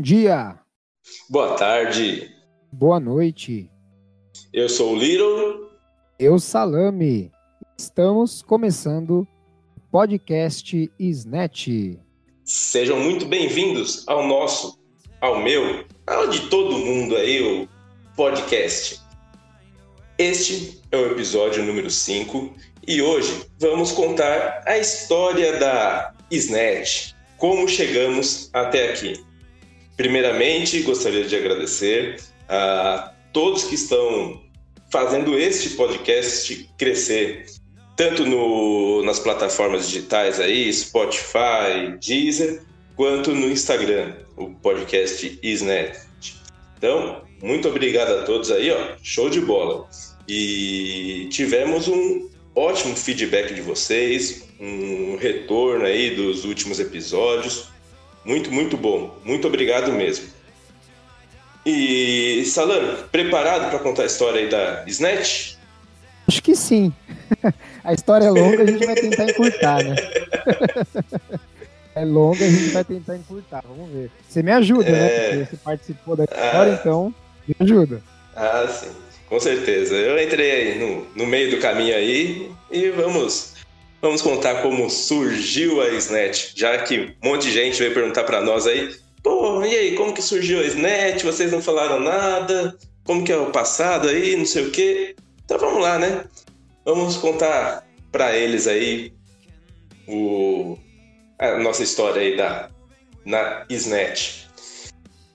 Bom dia, Boa tarde, boa noite. eu sou o Little. Eu Salame. Estamos começando o podcast Snatch. Sejam muito bem-vindos ao nosso, ao meu, ao de todo mundo aí, o podcast. Este é o episódio número 5 e hoje vamos contar a história da Snatch, como chegamos até aqui. Primeiramente, gostaria de agradecer a todos que estão fazendo este podcast crescer, tanto no, nas plataformas digitais aí, Spotify, Deezer, quanto no Instagram, o podcast Isnet. Então, muito obrigado a todos aí, ó, show de bola. E tivemos um ótimo feedback de vocês, um retorno aí dos últimos episódios. Muito, muito bom. Muito obrigado mesmo. E Salame, preparado para contar a história aí da Snatch? Acho que sim. A história é longa, a gente vai tentar encurtar, né? É longa, a gente vai tentar encurtar. Vamos ver. Você me ajuda, né? É. Porque você participou da história, Ah. então me ajuda. Ah, sim, com certeza. Eu entrei aí no, no meio do caminho aí e vamos vamos contar como surgiu a Snatch, já que um monte de gente veio perguntar para nós aí, pô, e aí, como que surgiu a Snatch? Vocês não falaram nada? Como que é o passado aí, não sei o quê? Então vamos lá, né? Vamos contar para eles aí o, a nossa história aí da na Snatch.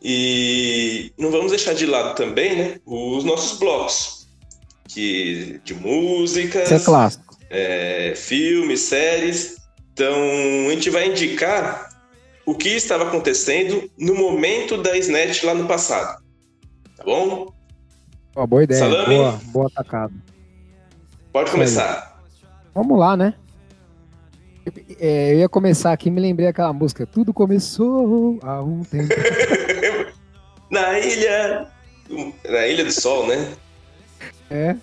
E não vamos deixar de lado também, né, os nossos blocos que de músicas, Isso é clássico. É, filmes, séries. Então a gente vai indicar o que estava acontecendo no momento da Snatch lá no passado, tá bom? Ó, boa ideia. Salame. Boa, boa atacada. Pode começar. Vamos lá, né? É, eu ia começar aqui, me lembrei aquela música. Tudo começou há um tempo. Na ilha, na ilha do Sol, né? É.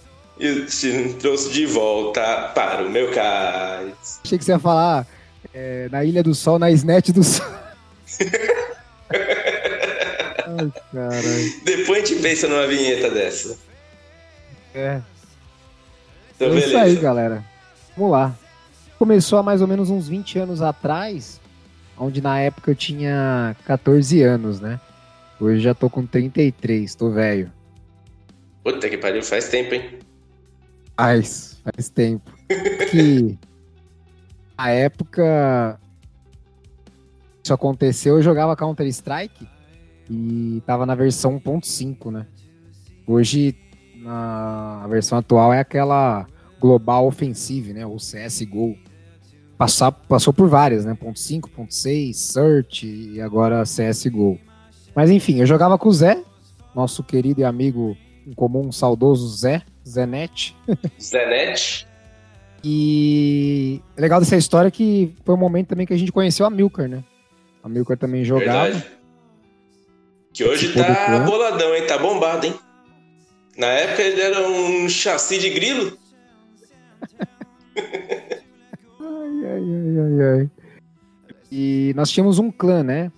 E te trouxe de volta para o meu cais. Achei que você ia falar é, na Ilha do Sol, na Snatch do Sol. Ai, caralho. Depois a gente pensa numa vinheta dessa. É. Então, é isso beleza. aí, galera. Vamos lá. Começou há mais ou menos uns 20 anos atrás, onde na época eu tinha 14 anos, né? Hoje já tô com 33, tô velho. Puta que pariu, faz tempo, hein? Faz, faz tempo. Que a época isso aconteceu, eu jogava Counter-Strike e tava na versão 1.5, né? Hoje, na versão atual, é aquela Global Offensive, né? Ou CSGO. Passar, passou por várias, né? Ponto .5, ponto .6, Search e agora CSGO. Mas enfim, eu jogava com o Zé, nosso querido e amigo em comum, saudoso Zé, Zenet. Zenet. E é legal dessa história que foi um momento também que a gente conheceu a Milker, né? A Milker também jogava. Verdade. Que hoje tá boladão, hein? Tá bombado, hein? Na época ele era um chassi de grilo. Ai, ai, ai, ai, ai. E nós tínhamos um clã, né?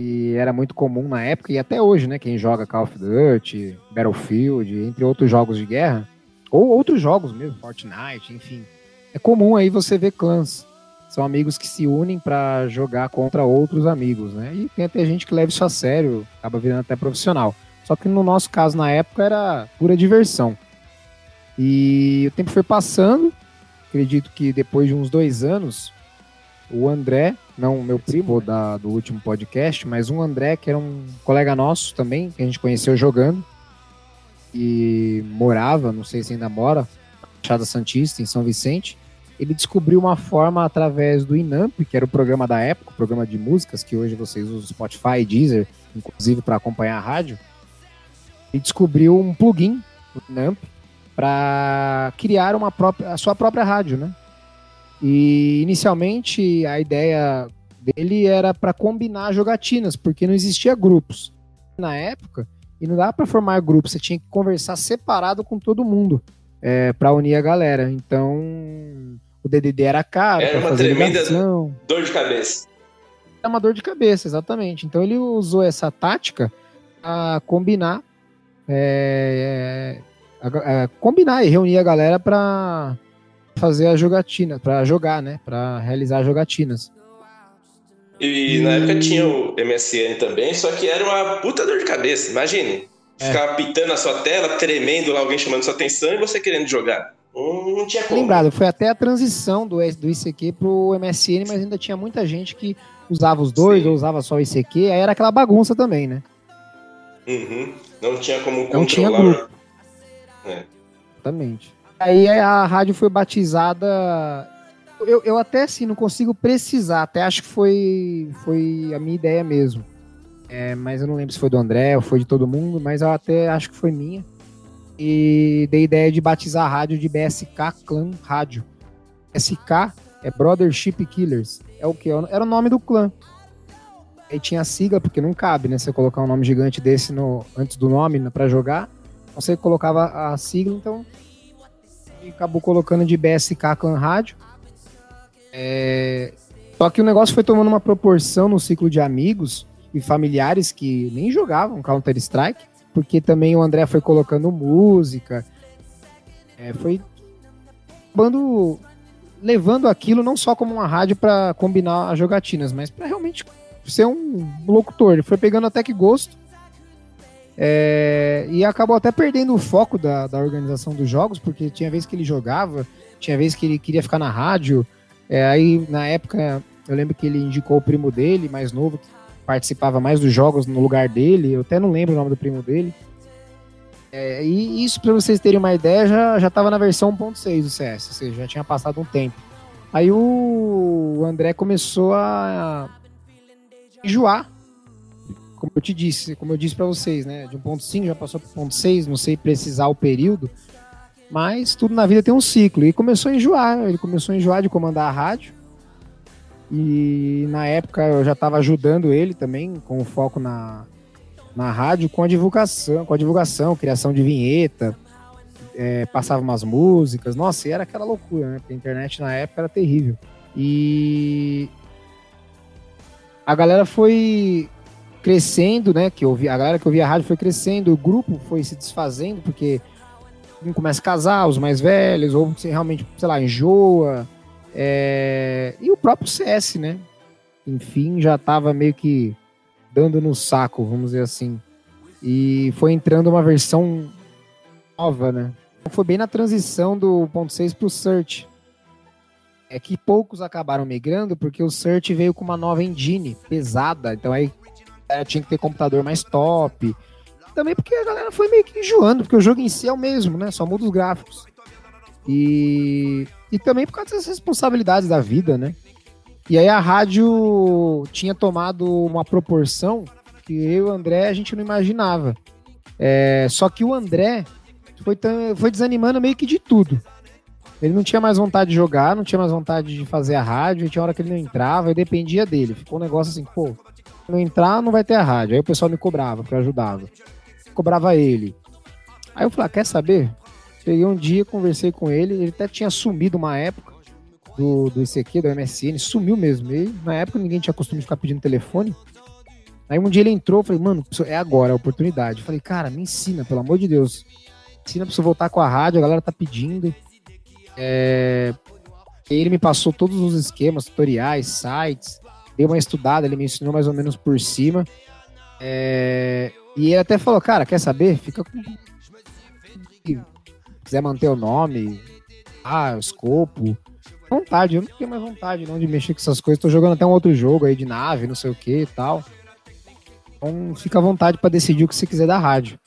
E era muito comum na época, e até hoje, né? Quem joga Call of Duty, Battlefield, entre outros jogos de guerra, ou outros jogos mesmo, Fortnite, enfim. É comum aí você ver clãs. São amigos que se unem pra jogar contra outros amigos, né? E tem até gente que leva isso a sério, acaba virando até profissional. Só que no nosso caso, na época, era pura diversão. E o tempo foi passando, acredito que depois de uns dois anos, o André, não o meu primo da, do último podcast, mas um André, que era um colega nosso também, que a gente conheceu jogando, e morava, não sei se ainda mora, na Baixada Santista, em São Vicente. Ele descobriu uma forma através do Inamp, que era o programa da época, o programa de músicas, que hoje vocês usam Spotify Deezer, inclusive para acompanhar a rádio. Ele descobriu um plugin no Inamp para criar uma própria, a sua própria rádio, né? E inicialmente a ideia dele era para combinar jogatinas, porque não existia grupos na época e não dava para formar grupos, você tinha que conversar separado com todo mundo é, para unir a galera. Então o DDD era caro Era uma tremenda- ligação. Dor de cabeça. Era uma dor de cabeça, exatamente. Então ele usou essa tática a combinar, é, é, a, combinar e reunir a galera para fazer a jogatina, para jogar, né? Para realizar jogatinas. E, e, na época tinha o MSN também, só que era uma puta dor de cabeça. Imagine, é. ficar pitando a sua tela, tremendo lá, alguém chamando sua atenção e você querendo jogar. Não tinha como. Lembrado, foi até a transição do, do ICQ pro MSN, mas ainda tinha muita gente que usava os dois Sim. ou usava só o ICQ, aí era aquela bagunça também, né? Uhum. Não tinha como controlar. Não tinha grupo. É. Exatamente. Aí a rádio foi batizada. Eu, eu até assim não consigo precisar, até acho que foi, foi a minha ideia mesmo. É, mas eu não lembro se foi do André ou foi de todo mundo, mas eu até acho que foi minha. E dei ideia de batizar a rádio de BSK Clan Rádio. SK é Brothership Killers. É o que? Era o nome do clã. Aí tinha a sigla, porque não cabe, né? Você colocar um nome gigante desse no, antes do nome para jogar. Então você colocava a sigla, então. Acabou colocando de BSK Clan Rádio. É... Só que o negócio foi tomando uma proporção no ciclo de amigos e familiares que nem jogavam Counter-Strike, porque também o André foi colocando música. É, foi bando levando aquilo não só como uma rádio para combinar as jogatinas, mas para realmente ser um locutor. Ele foi pegando até que gosto. É, e acabou até perdendo o foco da, da organização dos jogos, porque tinha vez que ele jogava, tinha vez que ele queria ficar na rádio. É, aí, na época, eu lembro que ele indicou o primo dele, mais novo, que participava mais dos jogos no lugar dele. Eu até não lembro o nome do primo dele. É, e isso, para vocês terem uma ideia, já, já tava na versão 1.6 do CS, ou seja, já tinha passado um tempo. Aí o André começou a enjoar, como eu te disse, como eu disse para vocês, né? De 1.5 já passou para 1.6, não sei precisar o período, mas tudo na vida tem um ciclo. E começou a enjoar, ele começou a enjoar de comandar a rádio. E na época eu já estava ajudando ele também, com foco na, na rádio, com a divulgação, com a divulgação, criação de vinheta, é, passava umas músicas, nossa, e era aquela loucura, né? Porque a internet na época era terrível. E a galera foi crescendo, né? Que ouvi, a galera que ouvia a rádio foi crescendo, o grupo foi se desfazendo, porque um começa a casar, os mais velhos, ou se realmente, sei lá, enjoa. É... E o próprio CS, né? Enfim, já tava meio que dando no saco, vamos dizer assim. E foi entrando uma versão nova, né? Foi bem na transição do 1.6 pro Search é que poucos acabaram migrando porque o Search veio com uma nova engine pesada, então aí tinha que ter computador mais top. Também porque a galera foi meio que enjoando, porque o jogo em si é o mesmo, né? Só muda os gráficos. E, e também por causa das responsabilidades da vida, né? E aí a rádio tinha tomado uma proporção que eu e o André a gente não imaginava. É, só que o André foi, foi desanimando meio que de tudo. Ele não tinha mais vontade de jogar, não tinha mais vontade de fazer a rádio, e tinha hora que ele não entrava, eu dependia dele. Ficou um negócio assim, pô, não entrar, não vai ter a rádio. Aí o pessoal me cobrava, porque eu ajudava. Cobrava ele. Aí eu falei, ah, quer saber? Peguei um dia, conversei com ele, ele até tinha sumido uma época do, do ICQ, do MSN, sumiu mesmo. E na época ninguém tinha costume de ficar pedindo telefone. Aí um dia ele entrou, falei, mano, é agora, é a oportunidade. Eu falei, cara, me ensina, pelo amor de Deus. Ensina pra você voltar com a rádio, a galera tá pedindo. É, ele me passou todos os esquemas, tutoriais, sites, dei uma estudada, ele me ensinou mais ou menos por cima. É, e ele até falou, cara, quer saber? Fica com. Se quiser manter o nome, ah, o escopo. Vontade, eu não tenho mais vontade não de mexer com essas coisas. Tô jogando até um outro jogo aí de nave, não sei o que e tal. Então fica à vontade para decidir o que você quiser da rádio.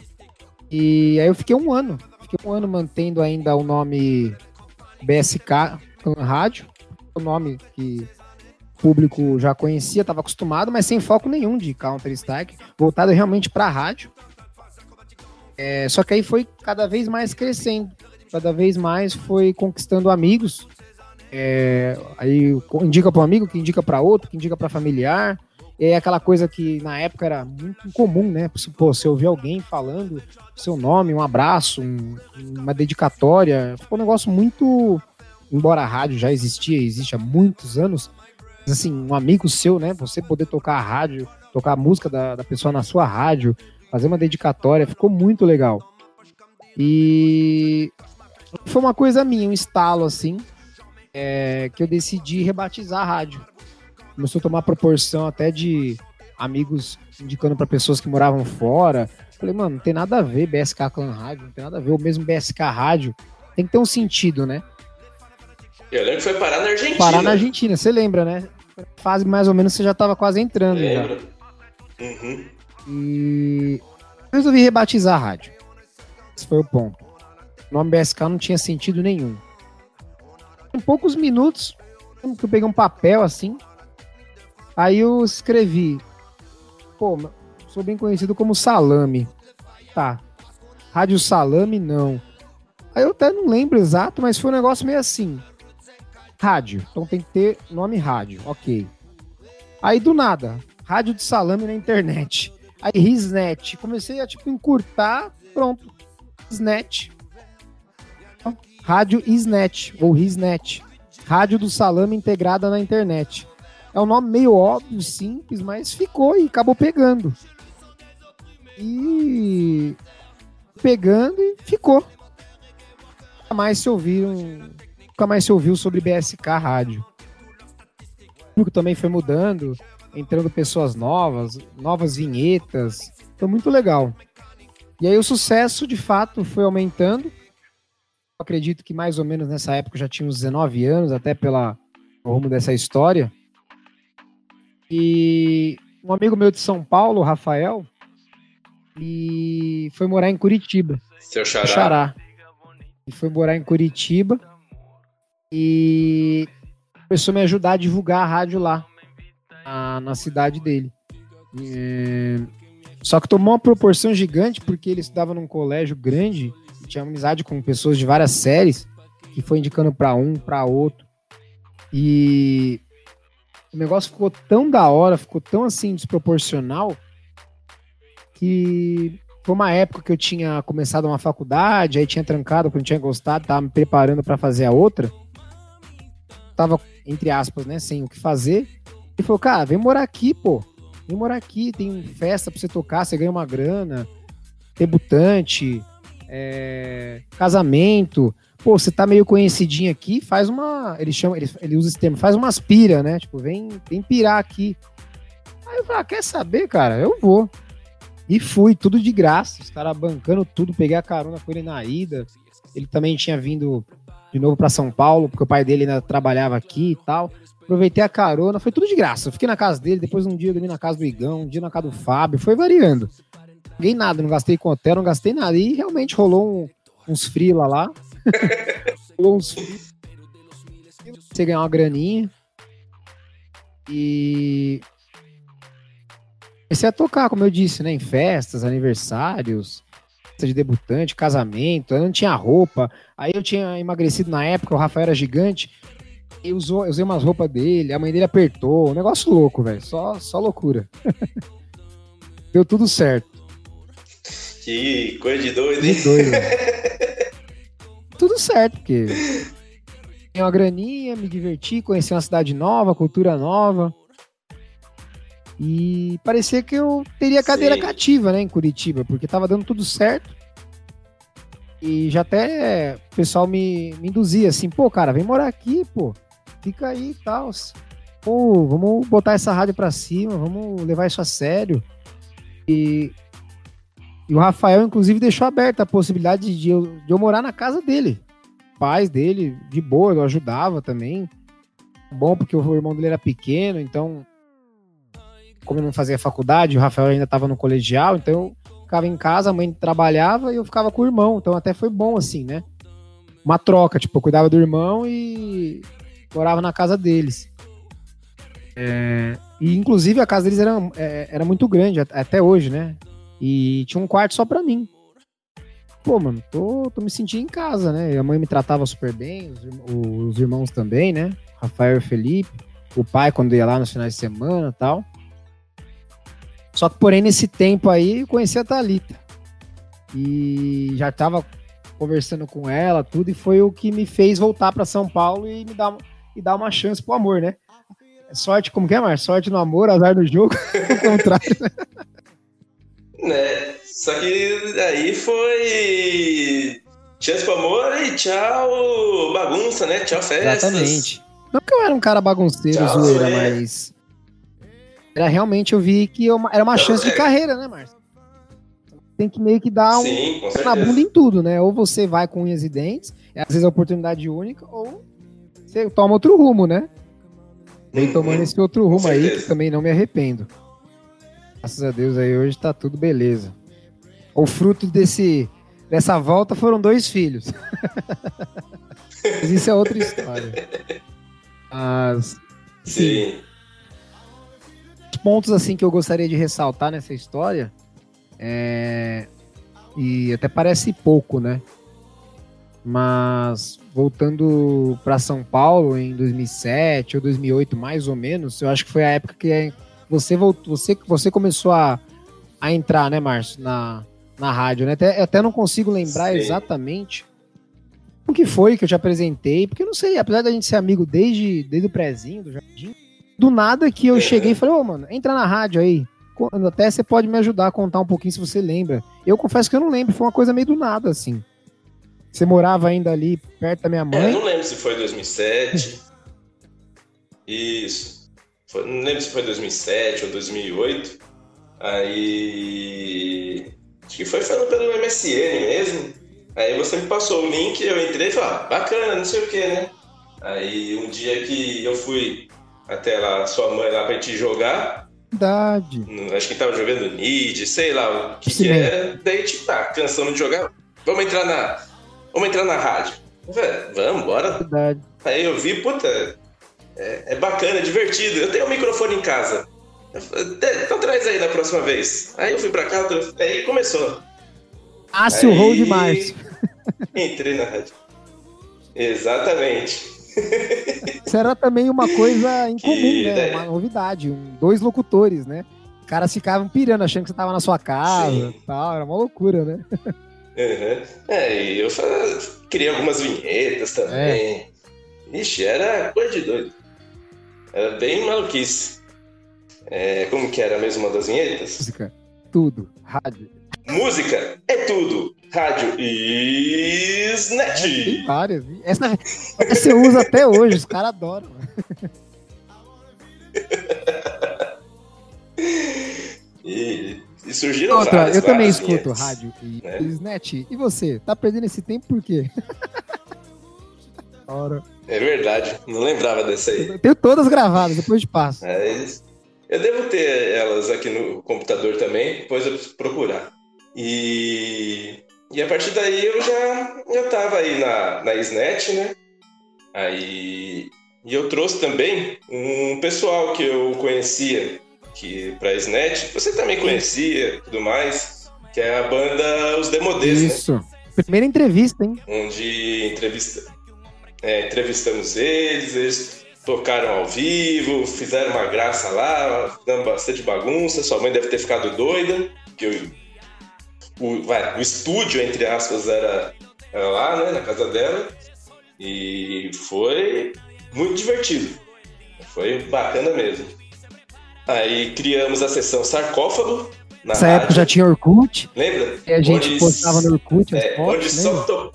E aí eu fiquei um ano. Fiquei um ano mantendo ainda o nome BSK Rádio, o nome que público já conhecia, estava acostumado, mas sem foco nenhum de Counter-Strike, voltado realmente para a rádio. É, só que aí foi cada vez mais crescendo, cada vez mais foi conquistando amigos. É, aí indica para um amigo, que indica para outro, que indica para familiar. É aquela coisa que na época era muito comum, né? Pô, você ouvir alguém falando seu nome, um abraço, um, uma dedicatória. Ficou um negócio muito. Embora a rádio já existia, existe há muitos anos, assim, um amigo seu, né? Você poder tocar a rádio, tocar a música da, da pessoa na sua rádio, fazer uma dedicatória, ficou muito legal. E foi uma coisa minha, um estalo assim, é, que eu decidi rebatizar a rádio. Começou a tomar proporção até de amigos indicando para pessoas que moravam fora. Falei, mano, não tem nada a ver BSK Clan Rádio, não tem nada a ver, o mesmo BSK Rádio. Tem que ter um sentido, né? Eu lembro que foi parar na Argentina. Parar na Argentina, você lembra, né? Fase mais ou menos você já tava quase entrando. Lembro. Uhum. E resolvi rebatizar a rádio. Esse foi o ponto. O nome BSK não tinha sentido nenhum. Em poucos minutos, que eu peguei um papel assim, aí eu escrevi, pô, sou bem conhecido como Salame. Tá. Rádio Salame, não. Aí eu até não lembro exato, mas foi um negócio meio assim. Rádio. Então tem que ter nome rádio. Ok. Aí do nada, rádio de salame na internet. Aí Risnet. Comecei a tipo encurtar, pronto. Risnet. Rádio Isnet ou Risnet. Rádio do salame integrada na internet. É um nome meio óbvio, simples, mas ficou e acabou pegando. E pegando e ficou. Mais se ouviram, nunca mais se ouviu sobre BSK rádio. O público também foi mudando, entrando pessoas novas, novas vinhetas. Foi muito legal. E aí o sucesso, de fato, foi aumentando. Eu acredito que mais ou menos nessa época eu já tinha uns 19 anos, até pela rumo dessa história. E um amigo meu de São Paulo, Rafael, e foi morar em Curitiba. Seu xará. Xará. E foi morar em Curitiba e começou a me ajudar a divulgar a rádio lá, na, na cidade dele. Só que tomou uma proporção gigante porque ele estudava num colégio grande, tinha amizade com pessoas de várias séries, que foi indicando para um, para outro. E o negócio ficou tão da hora, ficou tão assim desproporcional que foi uma época que eu tinha começado uma faculdade, aí tinha trancado porque não tinha gostado, tava me preparando para fazer a outra. Tava, entre aspas, né, sem o que fazer. E falou, cara, vem morar aqui, pô. Vem morar aqui, tem festa pra você tocar, você ganha uma grana, debutante, é, casamento. Pô, você tá meio conhecidinho aqui, faz uma. Ele chama, ele, ele usa esse termo, faz umas pira, né? Tipo, vem, vem pirar aqui. Aí eu falei, ah, quer saber, cara? Eu vou. E fui, tudo de graça, os caras bancando tudo, peguei a carona com ele na ida. Ele também tinha vindo de novo para São Paulo, porque o pai dele ainda trabalhava aqui e tal. Aproveitei a carona, foi tudo de graça. Eu fiquei na casa dele, depois um dia eu dormi na casa do Igão, um dia na casa do Fábio, foi variando. Não paguei nada, não gastei com hotel, não gastei nada. E realmente rolou um, uns frila lá. rolou uns frila. Você ganhar uma graninha. E comecei a tocar, como eu disse, né? Em festas, aniversários, festa de debutante, casamento. Eu não tinha roupa. Aí eu tinha emagrecido na época, o Rafael era gigante. Eu, usou, eu usei umas roupas dele, a mãe dele apertou. Um negócio louco, velho. Só, só loucura. Deu tudo certo. Que coisa de doido, hein? De doido. tudo certo, porque tinha uma graninha, me diverti, conheci uma cidade nova, cultura nova. E parecia que eu teria cadeira Sim. cativa, né, em Curitiba, porque tava dando tudo certo. E já até o pessoal me, me induzia assim, pô, cara, vem morar aqui, pô. Fica aí e tal. Pô, vamos botar essa rádio pra cima, vamos levar isso a sério. E, e o Rafael, inclusive, deixou aberta a possibilidade de eu, de eu morar na casa dele. Pais dele, de boa, eu ajudava também. Bom, porque o irmão dele era pequeno, então como eu não fazia faculdade, o Rafael ainda estava no colegial, então eu ficava em casa, a mãe trabalhava e eu ficava com o irmão, então até foi bom assim, né? Uma troca, tipo, eu cuidava do irmão e morava na casa deles. É, e inclusive a casa deles era, é, era muito grande, at- até hoje, né? E tinha um quarto só pra mim. Pô, mano, tô, tô me sentindo em casa, né? A mãe me tratava super bem, os, os irmãos também, né? Rafael e Felipe. O pai, quando ia lá nos finais de semana e tal. Só que, porém, nesse tempo aí, eu conheci a Thalita. E já tava conversando com ela, tudo, e foi o que me fez voltar para São Paulo e me dar, e dar uma chance pro amor, né? sorte, como que é, Mar? Sorte no amor, azar no jogo. o contrário. Né? Só que aí foi. Chance pro amor e tchau bagunça, né? Tchau festas. Exatamente. Não que eu era um cara bagunceiro, tchau, zoeira, é. mas. Era realmente, eu vi que eu, era uma chance de é. carreira, né, Márcio? Tem que meio que dar um Sim, na bunda em tudo, né? Ou você vai com unhas e dentes, às vezes é oportunidade única, ou você toma outro rumo, né? Vem uhum. tomando esse outro rumo aí, que também não me arrependo. Graças a Deus aí hoje tá tudo beleza. O fruto desse, dessa volta foram dois filhos. Mas isso é outra história. Mas, sim. Os pontos assim que eu gostaria de ressaltar nessa história é e até parece pouco, né? Mas voltando para São Paulo em 2007 ou 2008, mais ou menos, eu acho que foi a época que você voltou, você, você começou a, a entrar, né, Márcio, na, na rádio, né? Até, até não consigo lembrar Sim. exatamente o que foi que eu te apresentei, porque eu não sei, apesar da gente ser amigo desde, desde o prézinho, do jardim, do nada que eu cheguei e falei, ô, oh, mano, entra na rádio aí. Até você pode me ajudar a contar um pouquinho se você lembra. Eu confesso que eu não lembro, foi uma coisa meio do nada, assim. Você morava ainda ali perto da minha mãe? É, não lembro se foi 2007. Isso. Foi, não lembro se foi 2007 ou 2008. Aí. Acho que foi falando pelo MSN mesmo. Aí você me passou o link, eu entrei e falei, ah, bacana, não sei o que, né? Aí um dia que eu fui até lá, sua mãe lá pra gente jogar. Verdade. Acho que tava jogando Nid, sei lá o que, que era. Daí, tipo, tá, cansando de jogar. Vamos entrar na. Vamos entrar na rádio. vamos, bora. Verdade. Aí eu vi, puta, é, é bacana, é divertido. Eu tenho um microfone em casa. Então traz aí da próxima vez. Aí eu fui pra cá, aí começou. Aço aí... Roll de Márcio. Entrei na rádio. Exatamente. Isso era também uma coisa incomum, que... né? Uma novidade. Um, dois locutores, né? Os caras ficavam pirando, achando que você tava na sua casa e tal. Era uma loucura, né? Uhum. É, e eu criei algumas vinhetas também. É. Ixi, era coisa de doido. Era bem maluquice. É, como que era mesmo uma das vinhetas? Música, tudo, rádio. Música é tudo, rádio e Snatch. É, tem várias. Essa, essa eu uso até hoje, os caras adoram. e, e, surgiram Outra, várias, Eu também escuto rádio e, né? e Snatch. E você, tá perdendo esse tempo por quê? Ora. É verdade, não lembrava dessa aí. Eu tenho todas gravadas, depois de passo. É, eu devo ter elas aqui no computador também, depois eu preciso procurar. E, e a partir daí eu já, já tava aí na, na SNET, né? Aí, e eu trouxe também um pessoal que eu conhecia que para SNET, você também conhecia tudo mais, que é a banda Os Demodês, né? Isso. Né? Primeira entrevista, hein? Onde entrevista, é, entrevistamos eles, eles tocaram ao vivo, fizeram uma graça lá, dando bastante bagunça. Sua mãe deve ter ficado doida, que o, vai, o estúdio, entre aspas, era, era lá, né, na casa dela. E foi muito divertido. Foi bacana mesmo. Aí criamos a sessão Sarcófago. Nessa rádio. época já tinha Orkut. Lembra? E a gente onde, postava no Orkut. É, onde só to...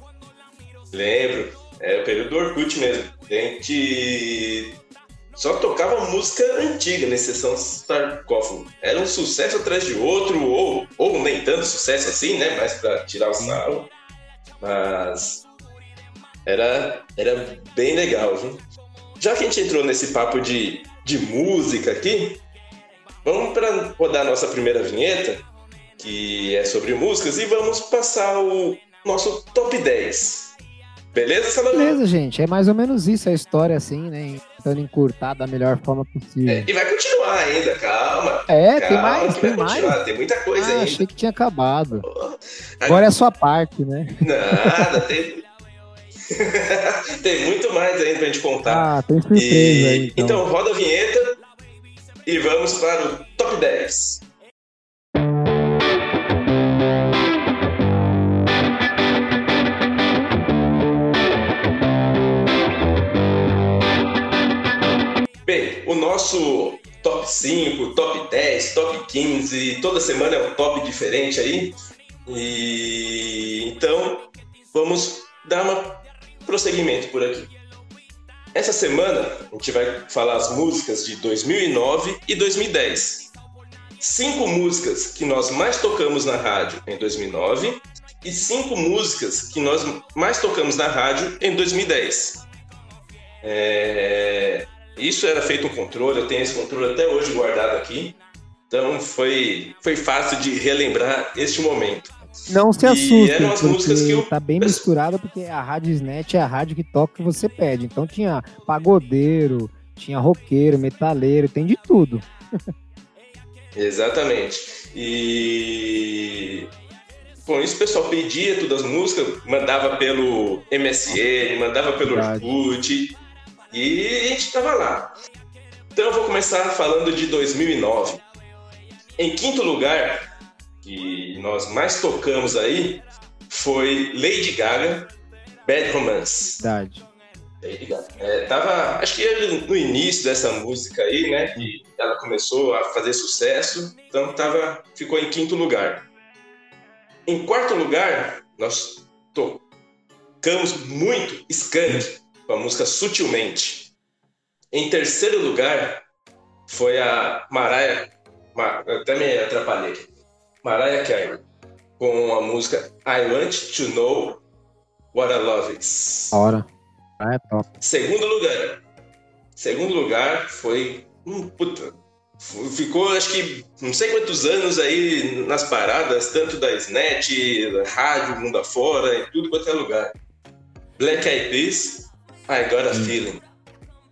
Lembro. É o período do Orkut mesmo. A gente só tocava música antiga na sessão sarcófago. Era um sucesso atrás de outro, ou, ou nem tanto sucesso assim, né? Mais pra tirar o sarro. Mas era, era bem legal, viu? Já que a gente entrou nesse papo de, de música aqui, vamos para rodar a nossa primeira vinheta, que é sobre músicas, e vamos passar o nosso top 10 Beleza, Salomão? Beleza, gente. É mais ou menos isso a história, assim, né? Tentando encurtar da melhor forma possível. É, e vai continuar ainda, calma. É, calma, tem mais, tem mais. Tem muita coisa ah, ainda. achei que tinha acabado. Agora é a sua parte, né? Nada, tem... tem muito mais ainda pra gente contar. Ah, tem surpresa e... aí. Então. então, roda a vinheta e vamos para o top 10. Nosso top 5, top 10, top 15, toda semana é um top diferente aí. E então vamos dar uma prosseguimento por aqui. Essa semana a gente vai falar as músicas de 2009 e 2010. Cinco músicas que nós mais tocamos na rádio em 2009 e cinco músicas que nós mais tocamos na rádio em 2010. É... Isso era feito um controle, eu tenho esse controle até hoje guardado aqui. Então foi, foi fácil de relembrar este momento. Não se assuste, porque eu... tá bem misturado, porque a Rádio Snet é a rádio que toca o que você pede. Então tinha pagodeiro, tinha roqueiro, metaleiro, tem de tudo. Exatamente. E com isso o pessoal pedia todas as músicas, mandava pelo MSN, mandava pelo Orkut, e a gente tava lá. Então eu vou começar falando de 2009. Em quinto lugar, que nós mais tocamos aí foi Lady Gaga, Bad Romance. Verdade. Lady Gaga. É, tava, acho que no início dessa música aí, né, que ela começou a fazer sucesso, então tava, ficou em quinto lugar. Em quarto lugar, nós tocamos muito Skank, com a música Sutilmente. Em terceiro lugar, foi a Mariah, até me atrapalhei aqui. Mariah Carey com a música I Want to Know What I Love Is. Hora. Ah, é top. Segundo lugar. Segundo lugar foi. Hum, puta. Ficou, acho que, não sei quantos anos aí nas paradas, tanto da SNET, da rádio, mundo afora, em tudo quanto é lugar. Black Eyed Peas, I Got a hum. Feeling.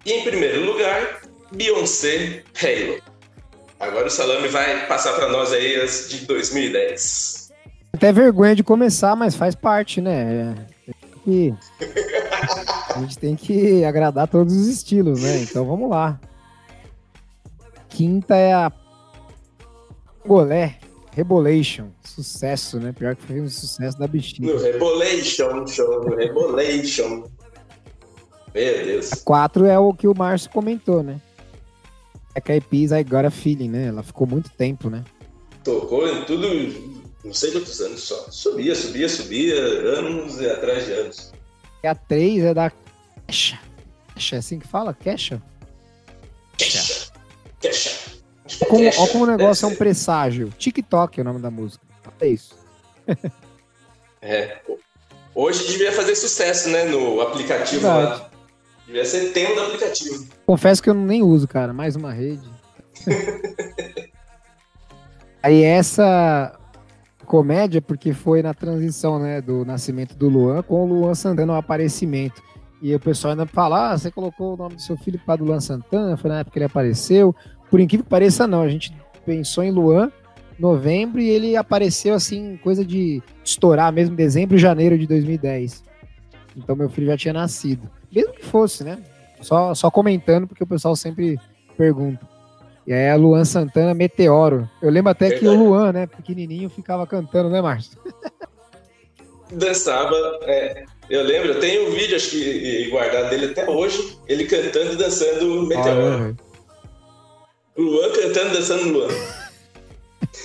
E em primeiro lugar, Beyoncé, Halo. Agora o Salame vai passar para nós aí as de 2010. Até vergonha de começar, mas faz parte, né? A gente tem que agradar todos os estilos, né? Então vamos lá. Quinta é a Golé, Rebolation. Sucesso, né? Pior que foi um sucesso da bichinha. No Rebolation, show, no Rebolation. Meu Deus. A quatro é o que o Márcio comentou, né? É que a Eyed I Got a Feeling, né? Ela ficou muito tempo, né? Tocou em tudo, não sei quantos anos só. Subia, subia, subia, anos e atrás de anos. E a 3 é da Kesha. Kesha, é assim que fala? Kesha? Kesha. Kesha. Como, olha como o negócio é um presságio. TikTok é o nome da música. É isso. é. Hoje devia fazer sucesso, né? No aplicativo Verdade. lá. Devia ser tema do aplicativo. Confesso que eu nem uso, cara. Mais uma rede. Aí essa comédia, porque foi na transição, né, do nascimento do Luan com o Luan Santana, o aparecimento. E o pessoal ainda fala, ah, você colocou o nome do seu filho para do Luan Santana, foi na época que ele apareceu. Por incrível que pareça, não. A gente pensou em Luan novembro e ele apareceu assim, coisa de estourar mesmo, dezembro e janeiro de 2010. Então meu filho já tinha nascido. Mesmo que fosse, né? Só, só comentando, porque o pessoal sempre pergunta. E aí a Luan Santana, Meteoro. Eu lembro até Verdade. que o Luan, né, pequenininho, ficava cantando, né, Márcio? Dançava, é, eu lembro, eu tenho um vídeo, acho que guardado dele até hoje, ele cantando e dançando Meteoro. Ah, Luan cantando e dançando Luan.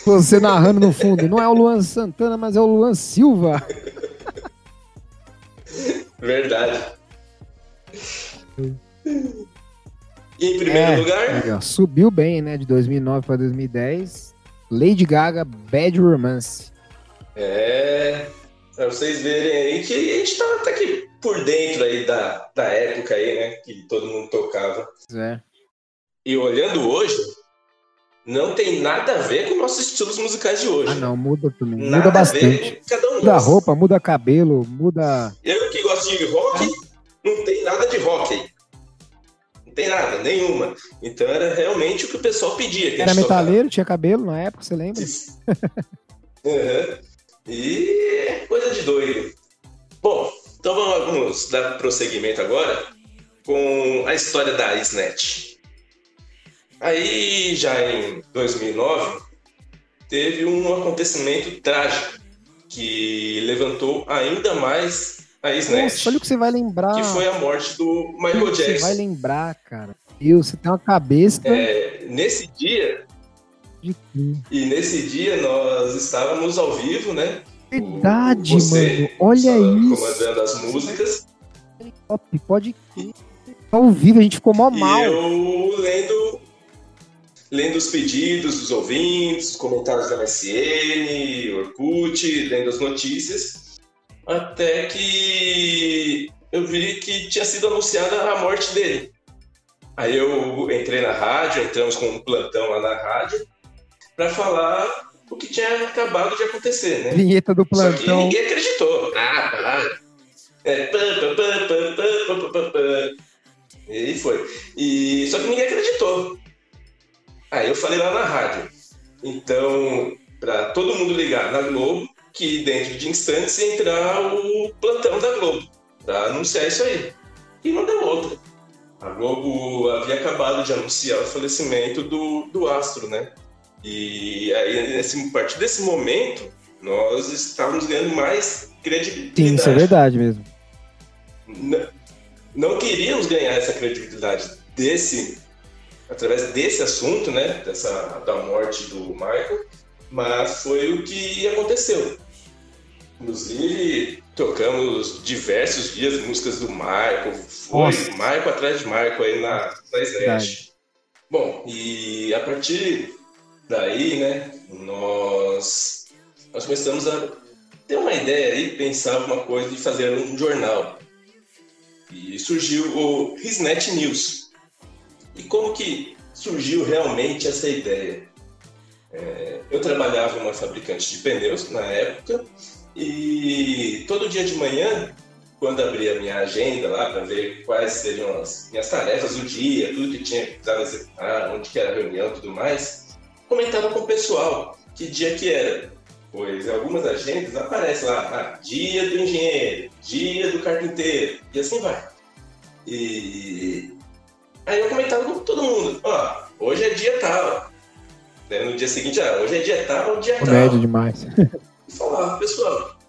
Você narrando no fundo, não é o Luan Santana, mas é o Luan Silva. Verdade. E em primeiro é, lugar? subiu bem, né? De 2009 para 2010. Lady Gaga, Bad Romance. É. Pra vocês verem aí que a gente tava até aqui por dentro aí da, da época aí, né? Que todo mundo tocava. É. E olhando hoje, não tem nada a ver com nossos estilos musicais de hoje. Ah, não, muda também. Nada muda bastante. Um muda a roupa, muda cabelo, muda. Eu que gosto de rock, não tem nada de rock aí. Não tem nada, nenhuma. Então era realmente o que o pessoal pedia. era metaleiro, tinha cabelo na época, você lembra? uhum. E é coisa de doido. Bom, então vamos dar prosseguimento agora com a história da Snatch. Aí, já em 2009, teve um acontecimento trágico que levantou ainda mais a Snatch. Nossa, olha o que você vai lembrar. Que foi a morte do Michael Jackson. Você vai lembrar, cara. E você tem uma cabeça. É, nesse dia. De... E nesse dia nós estávamos ao vivo, né? Verdade, você, mano. Olha isso. Comandando as músicas. Top, pode. Ao vivo, a gente ficou mó mal. E eu lendo lendo os pedidos dos ouvintes, os comentários da MSN, Orkut, lendo as notícias, até que eu vi que tinha sido anunciada a morte dele. Aí eu entrei na rádio, entramos com um plantão lá na rádio, para falar o que tinha acabado de acontecer, né? Vinheta do plantão. Só que ninguém acreditou. Ah, para. É, pá, pá, pá, e foi. E, só que ninguém acreditou. Aí eu falei lá na rádio. Então, para todo mundo ligar na Globo, que dentro de instantes ia entrar o plantão da Globo, para anunciar isso aí. E não deu outra. A Globo havia acabado de anunciar o falecimento do, do astro, né? E aí, nesse, a partir desse momento, nós estávamos ganhando mais credibilidade. Sim, isso é verdade mesmo. Não, não queríamos ganhar essa credibilidade desse através desse assunto, né, dessa da morte do Michael, mas foi o que aconteceu. Inclusive, tocamos diversos dias músicas do Michael, foi Nossa. Michael atrás de Michael aí na, na Slash. Bom, e a partir daí, né, nós, nós começamos a ter uma ideia aí, pensar uma coisa de fazer um jornal. E surgiu o Hisnet News, e como que surgiu realmente essa ideia? É, eu trabalhava em uma fabricante de pneus na época e todo dia de manhã, quando abria a minha agenda lá para ver quais seriam as minhas tarefas do dia, tudo que tinha que precisava executar, onde que era a reunião e tudo mais, comentava com o pessoal que dia que era. Pois algumas agendas aparece lá, ah, dia do engenheiro, dia do carpinteiro, e assim vai. E Aí eu comentava com todo mundo, ó, hoje é dia tal. No dia seguinte, ah, hoje é dia tal, dia Comédia tal. Médio demais. E falava, pessoal.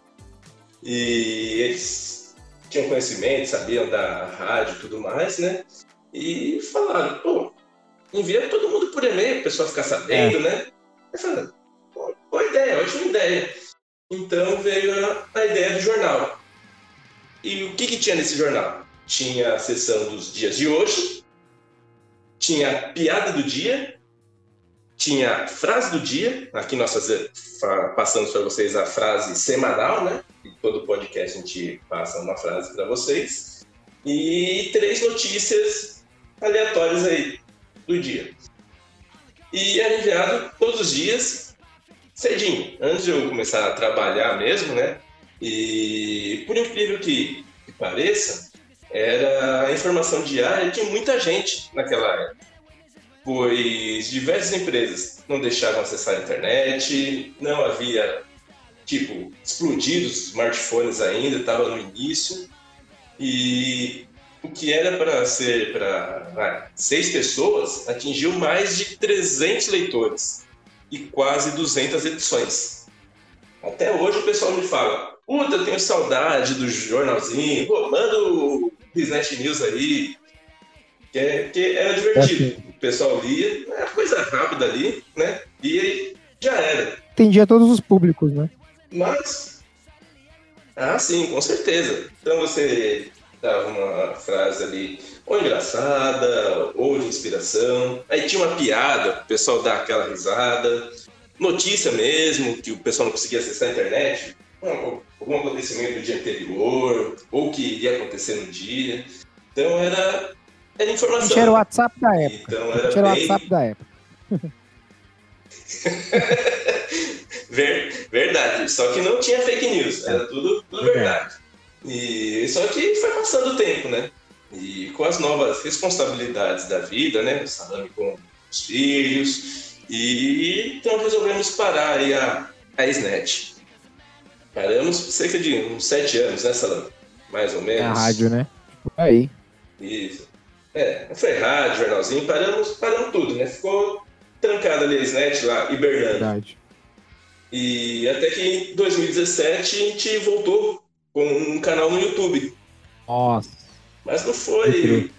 E eles tinham conhecimento, sabiam da rádio e tudo mais, né? E falaram, pô, envia todo mundo por e-mail, o pessoal ficar sabendo, é. né? Eu falei, pô, boa ideia, ótima ideia. Então veio a, a ideia do jornal. E o que, que tinha nesse jornal? Tinha a sessão dos dias de hoje, tinha piada do dia, tinha frase do dia. Aqui nós passamos para vocês a frase semanal, né? E todo podcast a gente passa uma frase para vocês. E três notícias aleatórias aí do dia. E era enviado todos os dias, cedinho, antes de eu começar a trabalhar mesmo, né? E por incrível que pareça, era a informação diária de muita gente naquela época. Pois diversas empresas não deixavam acessar a internet, não havia, tipo, explodidos os smartphones ainda, estava no início. E o que era para ser para seis pessoas atingiu mais de 300 leitores e quase 200 edições. Até hoje o pessoal me fala: Puta, eu tenho saudade do jornalzinho, pô, manda o Business News aí, é, que era divertido. É o pessoal lia, era coisa rápida ali, né? E aí já era. Atendia todos os públicos, né? Mas. Ah, sim, com certeza. Então você dava uma frase ali, ou engraçada, ou de inspiração. Aí tinha uma piada, o pessoal dá aquela risada. Notícia mesmo, que o pessoal não conseguia acessar a internet algum acontecimento do dia anterior, ou que iria acontecer no dia. Então era, era informação. A gente era o WhatsApp da época. Então era, era o WhatsApp da época. Ver, verdade, só que não tinha fake news, era tudo, tudo verdade. E só que foi passando o tempo, né? E com as novas responsabilidades da vida, né? Salame com os filhos. E então resolvemos parar aí a, a SNET. Paramos cerca de uns sete anos, né, Salam? Mais ou menos. É a rádio, né? Aí. Isso. É, foi rádio, jornalzinho, paramos, paramos tudo, né? Ficou trancado ali a SNET lá, hibernando. Verdade. E até que em 2017 a gente voltou com um canal no YouTube. Nossa. Mas não foi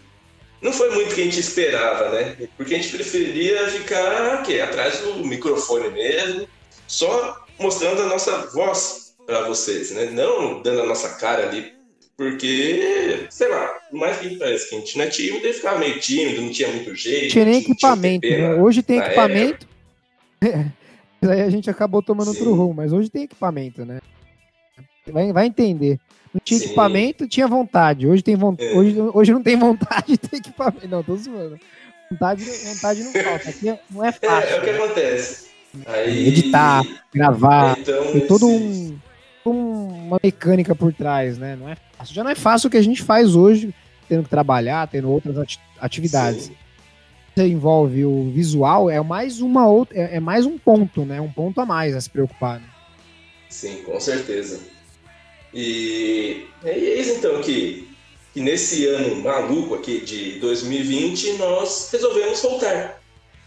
não foi muito o que a gente esperava, né? Porque a gente preferia ficar aqui, atrás do microfone mesmo, só mostrando a nossa voz para vocês, né? Não dando a nossa cara ali, porque, sei lá, mais que parece que a gente não é tímido, ele ficava meio tímido, não tinha muito jeito. Tinha nem equipamento, né? Hoje tem equipamento. aí a gente acabou tomando Sim. outro rumo, mas hoje tem equipamento, né? Vai, vai entender. Não tinha Sim. equipamento, tinha vontade. Hoje, tem vo... É. hoje, hoje não tem vontade de ter equipamento. Não, tô zoando. Vontade, vontade não falta. Aqui é, não é fácil. É, é o que né? acontece. Aí... Editar, gravar, então, tem todo um, uma mecânica por trás, né? Não é fácil. Já não é fácil o que a gente faz hoje, tendo que trabalhar, tendo outras atividades. Sim. Você envolve o visual, é mais uma outra, é, é mais um ponto, né? Um ponto a mais a se preocupar. Né? Sim, com certeza. E é isso então que, que nesse ano maluco aqui de 2020 nós resolvemos voltar.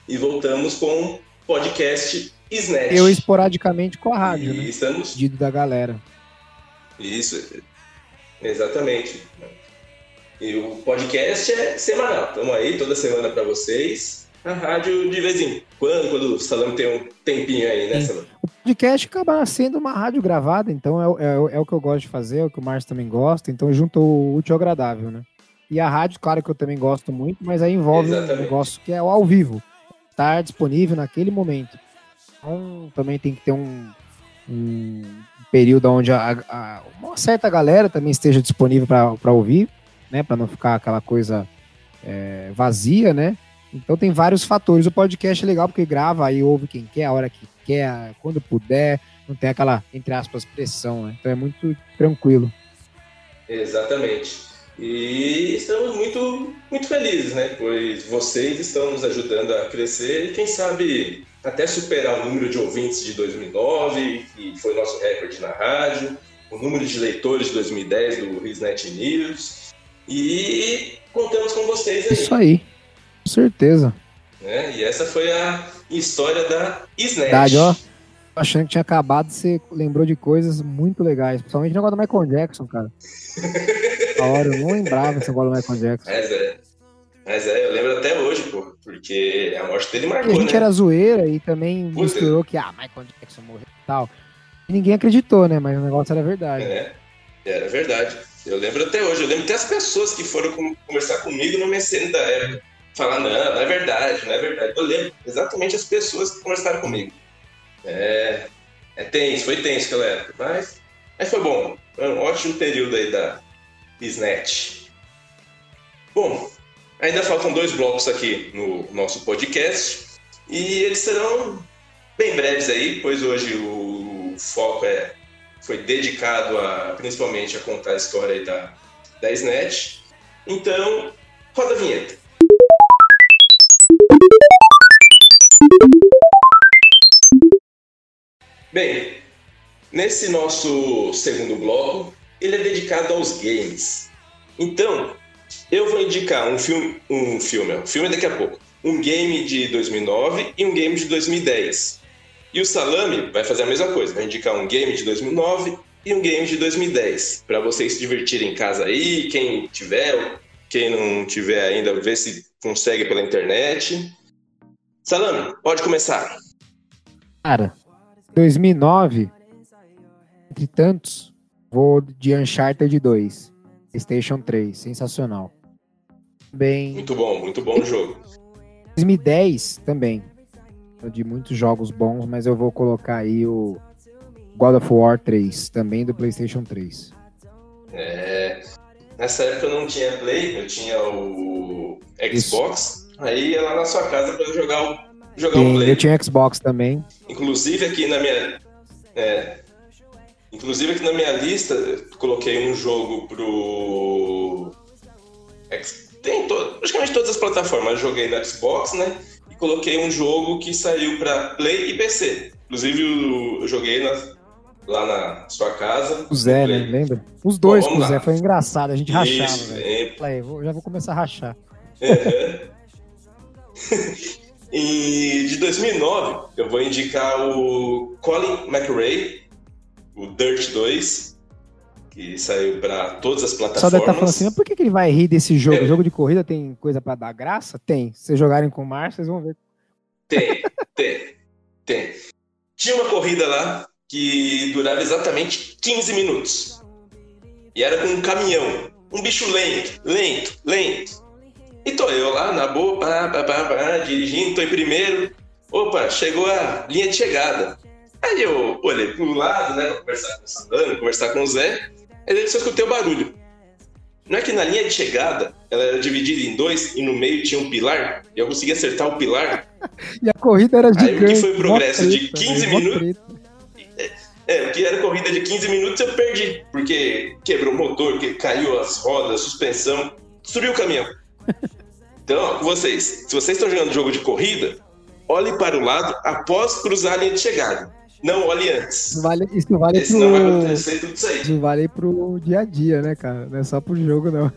E voltamos com o podcast Snatch. Eu esporadicamente com a rádio, e né? Estamos... Pedido da galera. Isso, exatamente. E o podcast é semanal. Estamos aí toda semana para vocês a rádio de vez em quando, quando o Salame tem um tempinho aí, né, Salame? O podcast acaba sendo uma rádio gravada, então é, é, é, o que eu gosto de fazer, é o que o Márcio também gosta, então juntou o útil ao agradável, né? E a rádio, claro que eu também gosto muito, mas aí envolve Exatamente. um negócio que é o ao vivo, estar disponível naquele momento. Então também tem que ter um, um período onde a, a, uma certa galera também esteja disponível para ouvir, né? Para não ficar aquela coisa é, vazia, né? Então tem vários fatores. O podcast é legal porque grava aí, ouve quem quer, a hora que quer, quando puder. Não tem aquela, entre aspas, pressão, né? Então é muito tranquilo. Exatamente. E estamos muito, muito felizes, né? Pois vocês estão nos ajudando a crescer e quem sabe até superar o número de ouvintes de 2009, que foi nosso recorde na rádio, o número de leitores de 2010 do RisNet News. E contamos com vocês aí. Isso aí. Com certeza. Né? E essa foi a história da Snatch. Verdade, ó. Achando que tinha acabado, você lembrou de coisas muito legais. Principalmente o negócio do Michael Jackson, cara. a hora, eu não lembrava esse negócio do Michael Jackson. Mas é. Mas é, eu lembro até hoje, pô. Porque a morte dele marcou, e a gente né? era zoeira e também Puta. misturou que, ah, Michael Jackson morreu e tal. E ninguém acreditou, né? Mas o negócio era verdade. É, era verdade. Eu lembro até hoje. Eu lembro até as pessoas que foram conversar comigo no MSN da época falar, não, não é verdade, não é verdade. Eu lembro exatamente as pessoas que conversaram comigo. É, é tenso, foi tenso aquela época, mas, mas foi bom. Foi um ótimo período aí da Snatch. Bom, ainda faltam dois blocos aqui no nosso podcast e eles serão bem breves aí, pois hoje o foco é, foi dedicado a, principalmente a contar a história da, da Snatch. Então, roda a vinheta. Bem, nesse nosso segundo bloco, ele é dedicado aos games. Então, eu vou indicar um filme, um filme, um filme daqui a pouco, um game de 2009 e um game de 2010. E o Salame vai fazer a mesma coisa, vai indicar um game de 2009 e um game de 2010, para vocês se divertirem em casa aí, quem tiver, quem não tiver ainda, ver se consegue pela internet. Salame, pode começar. Cara, 2009, entre tantos, vou de Uncharted 2, PlayStation 3, sensacional. Bem. Muito bom, muito bom o jogo. 2010 também. De muitos jogos bons, mas eu vou colocar aí o God of War 3, também do PlayStation 3. É, nessa época eu não tinha Play, eu tinha o Xbox. Isso. Aí ia lá na sua casa para jogar o jogar Sim, um Play. Eu tinha Xbox também. Inclusive aqui na minha. É, inclusive aqui na minha lista, coloquei um jogo pro. Tem to... praticamente todas as plataformas. Eu joguei no Xbox, né? E coloquei um jogo que saiu para Play e PC. Inclusive eu joguei na... lá na sua casa. O Zé, né? Lembra? Os dois Bom, com o Zé, foi engraçado, a gente Isso, rachava. É... Falei, já vou começar a rachar. É. E de 2009, eu vou indicar o Colin McRae, o Dirt 2. que saiu para todas as Só plataformas. deve estar falando assim, mas por que, que ele vai rir desse jogo? É. Jogo de corrida tem coisa pra dar graça? Tem. Se vocês jogarem com o Márcio, vocês vão ver. Tem, tem, tem. Tinha uma corrida lá que durava exatamente 15 minutos. E era com um caminhão. Um bicho lento, lento, lento. E tô eu lá, na boa, pá, pá, pá, pá, dirigindo, tô em primeiro. Opa, chegou a linha de chegada. Aí eu olhei pro lado, né, pra conversar com o Sandano, conversar com o Zé. Aí eu só escutei o barulho. Não é que na linha de chegada ela era dividida em dois e no meio tinha um pilar? E eu consegui acertar o pilar E a corrida era Aí o que gigante. foi o progresso de treta, 15 mó minutos? treta. É, o que era corrida de 15 minutos eu perdi, porque quebrou o motor, que caiu as rodas, suspensão, destruiu o caminhão. Então, vocês, se vocês estão jogando jogo de corrida, olhe para o lado após cruzar a linha de chegada. Não olhe antes. Isso vale, isso vale Porque senão vai pro. acontecer tudo isso aí. Isso vale pro dia a dia, né, cara? Não é só pro jogo, não.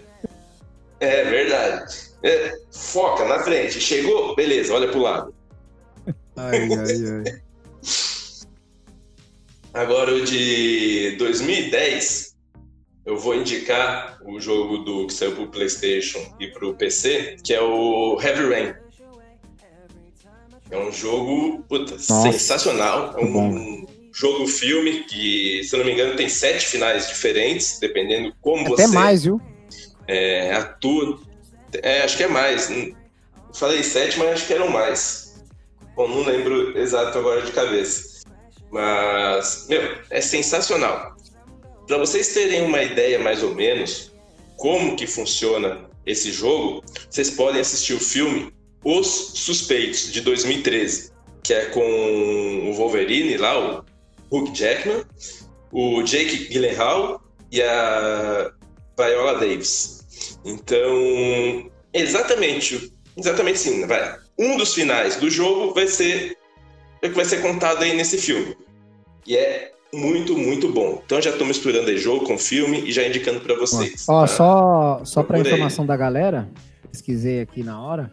É verdade. É, foca na frente. Chegou? Beleza, olha pro lado. Ai, ai, ai. Agora o de 2010, eu vou indicar o jogo do que saiu pro PlayStation e pro PC, que é o Heavy Rain. É um jogo puta, Nossa, sensacional. É um jogo-filme que, se não me engano, tem sete finais diferentes, dependendo como Até você mais, viu? é, atua. É, acho que é mais. Hum, Falei sete, mas acho que eram mais. Bom, não lembro exato agora de cabeça. Mas, meu, é sensacional. Para vocês terem uma ideia mais ou menos como que funciona esse jogo, vocês podem assistir o filme Os Suspeitos, de 2013, que é com o Wolverine lá, o Hugh Jackman, o Jake Gyllenhaal e a Viola Davis. Então, exatamente, exatamente sim, vai. Um dos finais do jogo vai ser o que vai ser contado aí nesse filme. E é muito, muito bom. Então já tô misturando aí jogo com filme e já indicando para vocês. Ó, tá? só, só aí. informação da galera, pesquisei aqui na hora.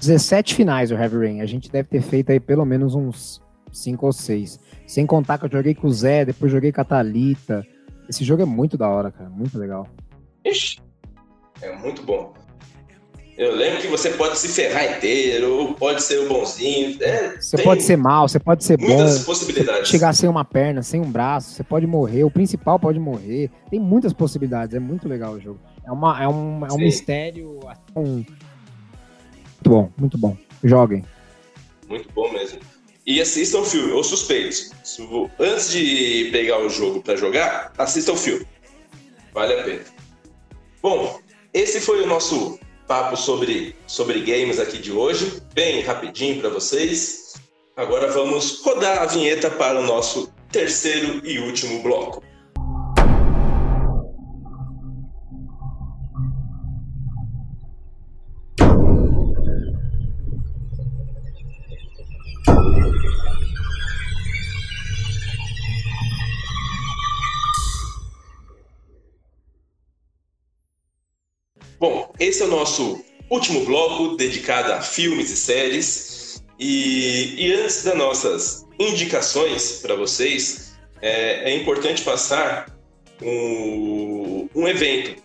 17 finais o Heavy Rain. A gente deve ter feito aí pelo menos uns 5 ou 6. Sem contar que eu joguei com o Zé, depois joguei com a Thalita. Esse jogo é muito da hora, cara. Muito legal. Ixi, é muito bom. Eu lembro que você pode se ferrar inteiro, pode ser o bonzinho. É, Você pode ser mal, você pode ser bom. muitas possibilidades. chegar sem uma perna, sem um braço, você pode morrer, o principal pode morrer. Tem muitas possibilidades, é muito legal o jogo. É, uma, é, um, é um mistério. um- Muito bom, muito bom. Joguem. Muito bom mesmo. E assistam o filme, Os Suspeitos. Antes de pegar o jogo para jogar, assistam o filme. Vale a pena. Bom, esse foi o nosso papo sobre, sobre games aqui de hoje. Bem rapidinho para vocês. Agora vamos rodar a vinheta para o nosso terceiro e último bloco. Esse é o nosso último bloco dedicado a filmes e séries. E, e antes das nossas indicações para vocês, é, é importante passar um, um evento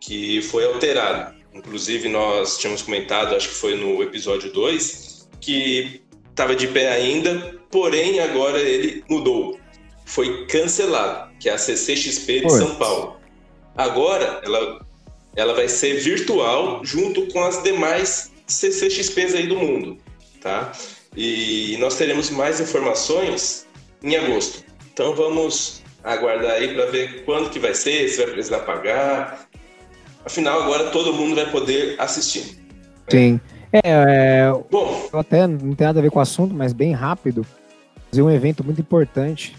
que foi alterado. Inclusive, nós tínhamos comentado, acho que foi no episódio 2, que estava de pé ainda, porém agora ele mudou. Foi cancelado, que é a CCXP de. São Paulo. Agora ela ela vai ser virtual junto com as demais CCXPs aí do mundo, tá? E nós teremos mais informações em agosto. Então vamos aguardar aí para ver quando que vai ser, se vai precisar pagar. Afinal, agora todo mundo vai poder assistir. Sim. É, é, Bom, até não tem nada a ver com o assunto, mas bem rápido. Fazer um evento muito importante.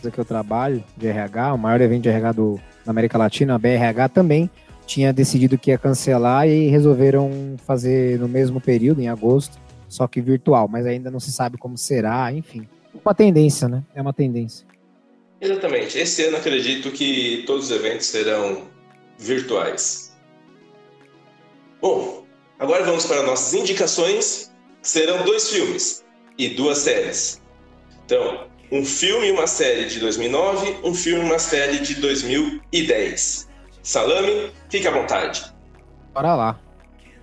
Que eu trabalho, de RH, o maior evento de RH do, da América Latina, a BRH também tinha decidido que ia cancelar e resolveram fazer no mesmo período, em agosto, só que virtual, mas ainda não se sabe como será, enfim. Uma tendência, né? É uma tendência. exatamente. Esse ano acredito que todos os eventos serão virtuais. Bom, agora vamos para nossas indicações. Serão dois filmes e duas séries. Então, um filme e uma série de 2009, um filme e uma série de 2010. Salame, fique à vontade. Bora lá.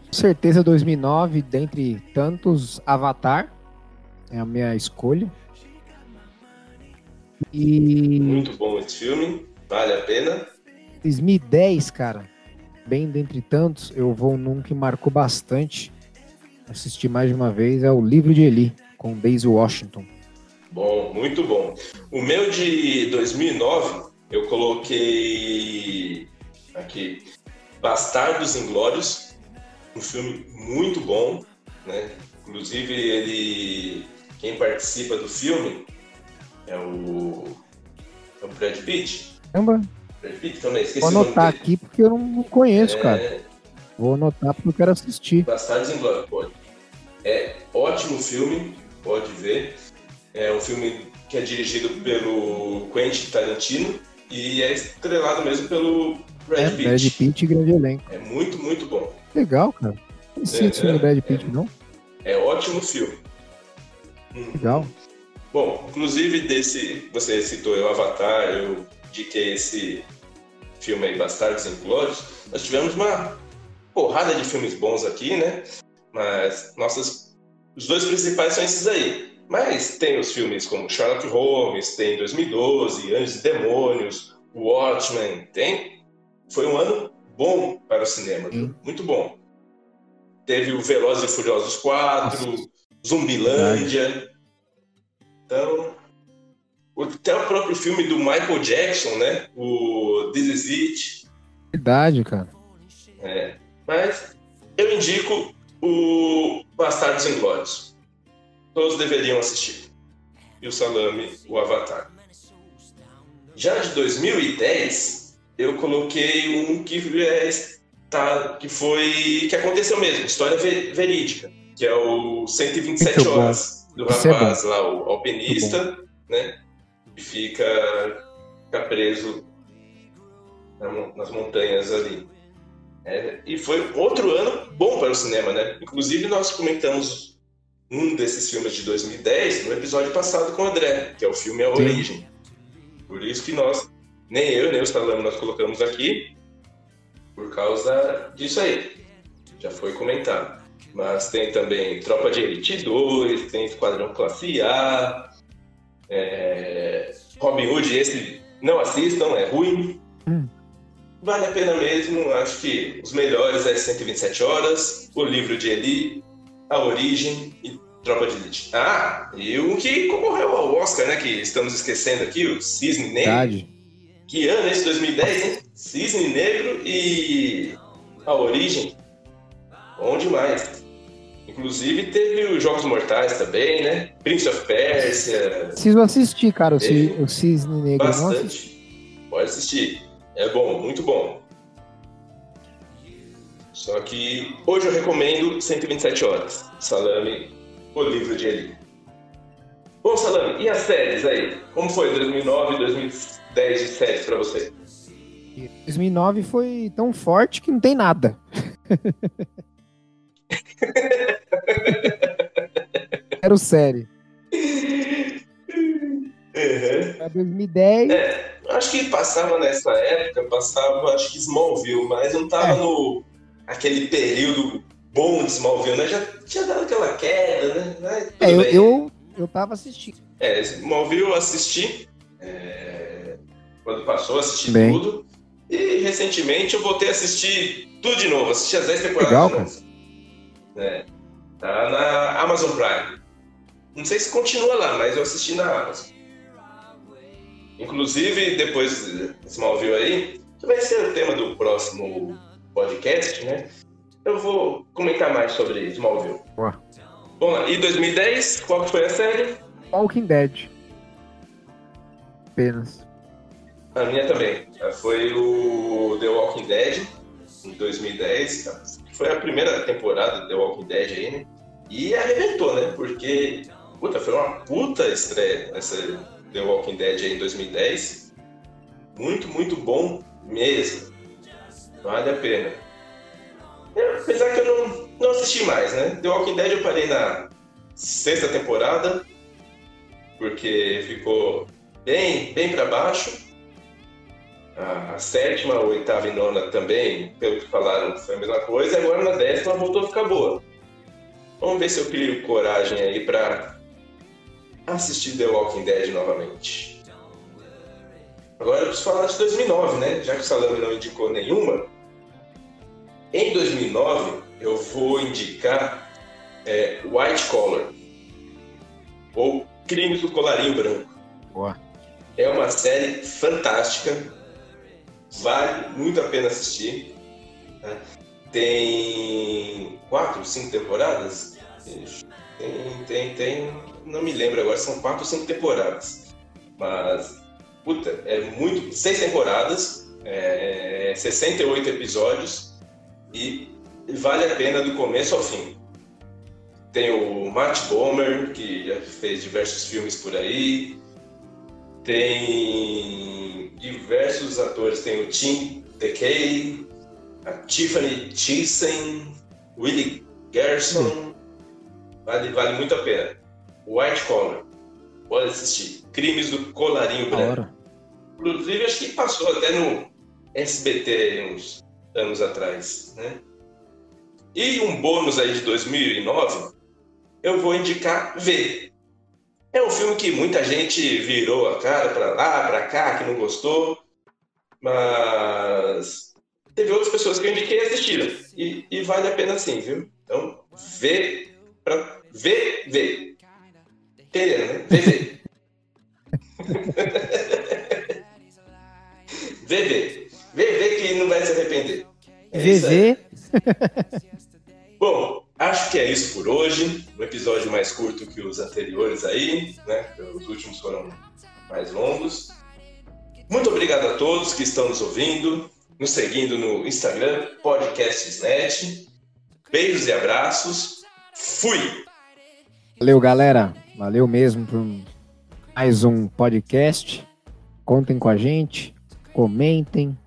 Com certeza 2009, dentre tantos, Avatar é a minha escolha. E... Muito bom esse filme, vale a pena. 2010, cara, bem dentre tantos, eu vou num que marcou bastante. Assisti mais de uma vez, é o Livro de Eli, com Daisy Washington. Bom, muito bom. O meu de 2009, eu coloquei aqui Bastardos Inglórios, um filme muito bom, né? Inclusive ele, quem participa do filme é o, é o Brad Pitt. Caramba. Brad Pitt também, esqueci Vou anotar aqui porque eu não conheço, é... cara. Vou anotar porque eu quero assistir. Bastardos Inglórios, pode. É ótimo filme, pode ver. É um filme que é dirigido pelo Quentin Tarantino e é estrelado mesmo pelo Brad é, Pitt. Brad Pitt e grande elenco. É muito, muito bom. Legal, cara. Não conhecia é, esse filme do Brad Pitt, é, não? É ótimo filme. Legal. Bom, inclusive desse, você citou o Avatar, eu indiquei esse filme aí, Bastardos Inglórios. Nós tivemos uma porrada de filmes bons aqui, né? Mas nossas, os dois principais são esses aí. Mas tem os filmes como Sherlock Holmes, tem 2012, Anjos e Demônios, Watchmen, tem. Foi um ano bom para o cinema, muito bom. Teve o Velozes e Furiosos 4, Nossa. Zumbilândia. Então, até o próprio filme do Michael Jackson, né? O This Is It. Verdade, cara. É. Mas eu indico o Bastardos Inglórios. Todos deveriam assistir. E o Salame, o Avatar. Já de 2010, eu coloquei um que é, tá, que foi que aconteceu mesmo, história verídica, que é o 127 Muito horas bom. do é rapaz lá, o alpinista, né? Que fica, fica preso nas montanhas ali. É, e foi outro ano bom para o cinema, né? Inclusive, nós comentamos um desses filmes de 2010 no episódio passado com o André, que é o filme A Origem. Sim. Por isso que nós, nem eu, nem o Stallone, nós colocamos aqui, por causa disso aí. Já foi comentado. Mas tem também Tropa de Elite 2, tem Esquadrão Classe A, é... Robin Hood, esse não assistam, é ruim. Hum vale a pena mesmo. Acho que os melhores é 127 Horas, O Livro de Eli, A Origem e Tropa de Elite. Ah, e o que concorreu ao Oscar, né? Que estamos esquecendo aqui, o Cisne Negro. Verdade. Que ano esse 2010, hein? Cisne Negro e A Origem. Bom demais. Inclusive teve os Jogos Mortais também, né? Prince of Persia. Preciso assistir, cara, o, o Cisne Negro. Bastante. Pode assistir. É bom, muito bom. Só que hoje eu recomendo 127 horas. Salame, o livro de Eli. Bom, Salame, e as séries aí? Como foi 2009 e 2010 de séries para você? 2009 foi tão forte que não tem nada. Era série. Uhum. Pra 2010. É, acho que passava nessa época, passava acho que Smallville, mas não tava é. no aquele período bom de Smallville, né? Já tinha dado aquela queda, né? é, eu, eu, eu tava assistindo. É, Smallville eu assisti. É, quando passou, assisti Bem. tudo. E recentemente eu voltei a assistir tudo de novo, assisti as 10 temporadas. Legal, É, tá na Amazon Prime. Não sei se continua lá, mas eu assisti na Amazon. Inclusive, depois desse Smallville aí, que vai ser o tema do próximo podcast, né? Eu vou comentar mais sobre Smallville. Boa. Bom, e 2010, qual foi a série? Walking Dead. Apenas. A minha também. Foi o The Walking Dead, em 2010. Foi a primeira temporada do The Walking Dead aí, né? E arrebentou, né? Porque, puta, foi uma puta estreia essa The Walking Dead em 2010. Muito, muito bom mesmo. Vale a pena. É, apesar que eu não, não assisti mais, né? The Walking Dead eu parei na sexta temporada. porque ficou bem, bem para baixo. A, sétima, a oitava e nona também, pelo que falaram, foi a mesma coisa. Agora na décima voltou a ficar boa. Vamos ver se eu crio coragem aí para assistir The Walking Dead novamente. Agora eu preciso falar de 2009, né? Já que o Salame não indicou nenhuma. Em 2009, eu vou indicar é, White Collar, ou Crimes do Colarinho Branco. Boa. É uma série fantástica, vale muito a pena assistir. Né? Tem quatro, cinco temporadas? Tem, tem, tem, não me lembro agora, são quatro ou cinco temporadas. Mas, puta, é muito. Seis temporadas, é, 68 episódios e vale a pena do começo ao fim. Tem o Matt Bomer, que já fez diversos filmes por aí. Tem diversos atores, tem o Tim DeKay, a Tiffany Thyssen, Willie Gerson. Vale, vale muito a pena. White Collar. Pode assistir. Crimes do Colarinho Branco. Inclusive, acho que passou até no SBT uns anos atrás, né? E um bônus aí de 2009, eu vou indicar V. É um filme que muita gente virou a cara para lá, para cá, que não gostou, mas teve outras pessoas que eu indiquei e assistiram. E, e vale a pena sim, viu? Então, vê para ver, ver. Entenderam, né? Vê, vê. vê, vê. Vê, vê que não vai se arrepender. É VV. Bom, acho que é isso por hoje. Um episódio mais curto que os anteriores aí, né? Os últimos foram mais longos. Muito obrigado a todos que estão nos ouvindo, nos seguindo no Instagram, podcastsnet. Beijos e abraços. Fui! Valeu, galera. Valeu mesmo por mais um podcast. Contem com a gente, comentem,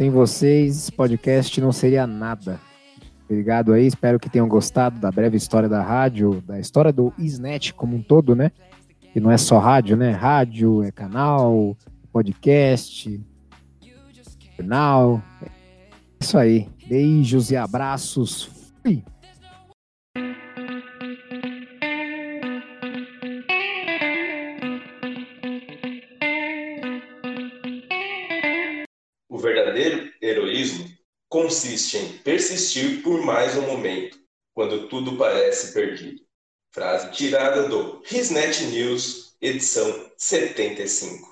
sem vocês, esse podcast não seria nada. Obrigado aí, espero que tenham gostado da breve história da rádio, da história do Isnet como um todo, né? Que não é só rádio, né? Rádio, é canal, podcast, canal. É isso aí. Beijos e abraços. Fui. Consiste em persistir por mais um momento, quando tudo parece perdido. Frase tirada do Risnet News, edição 75.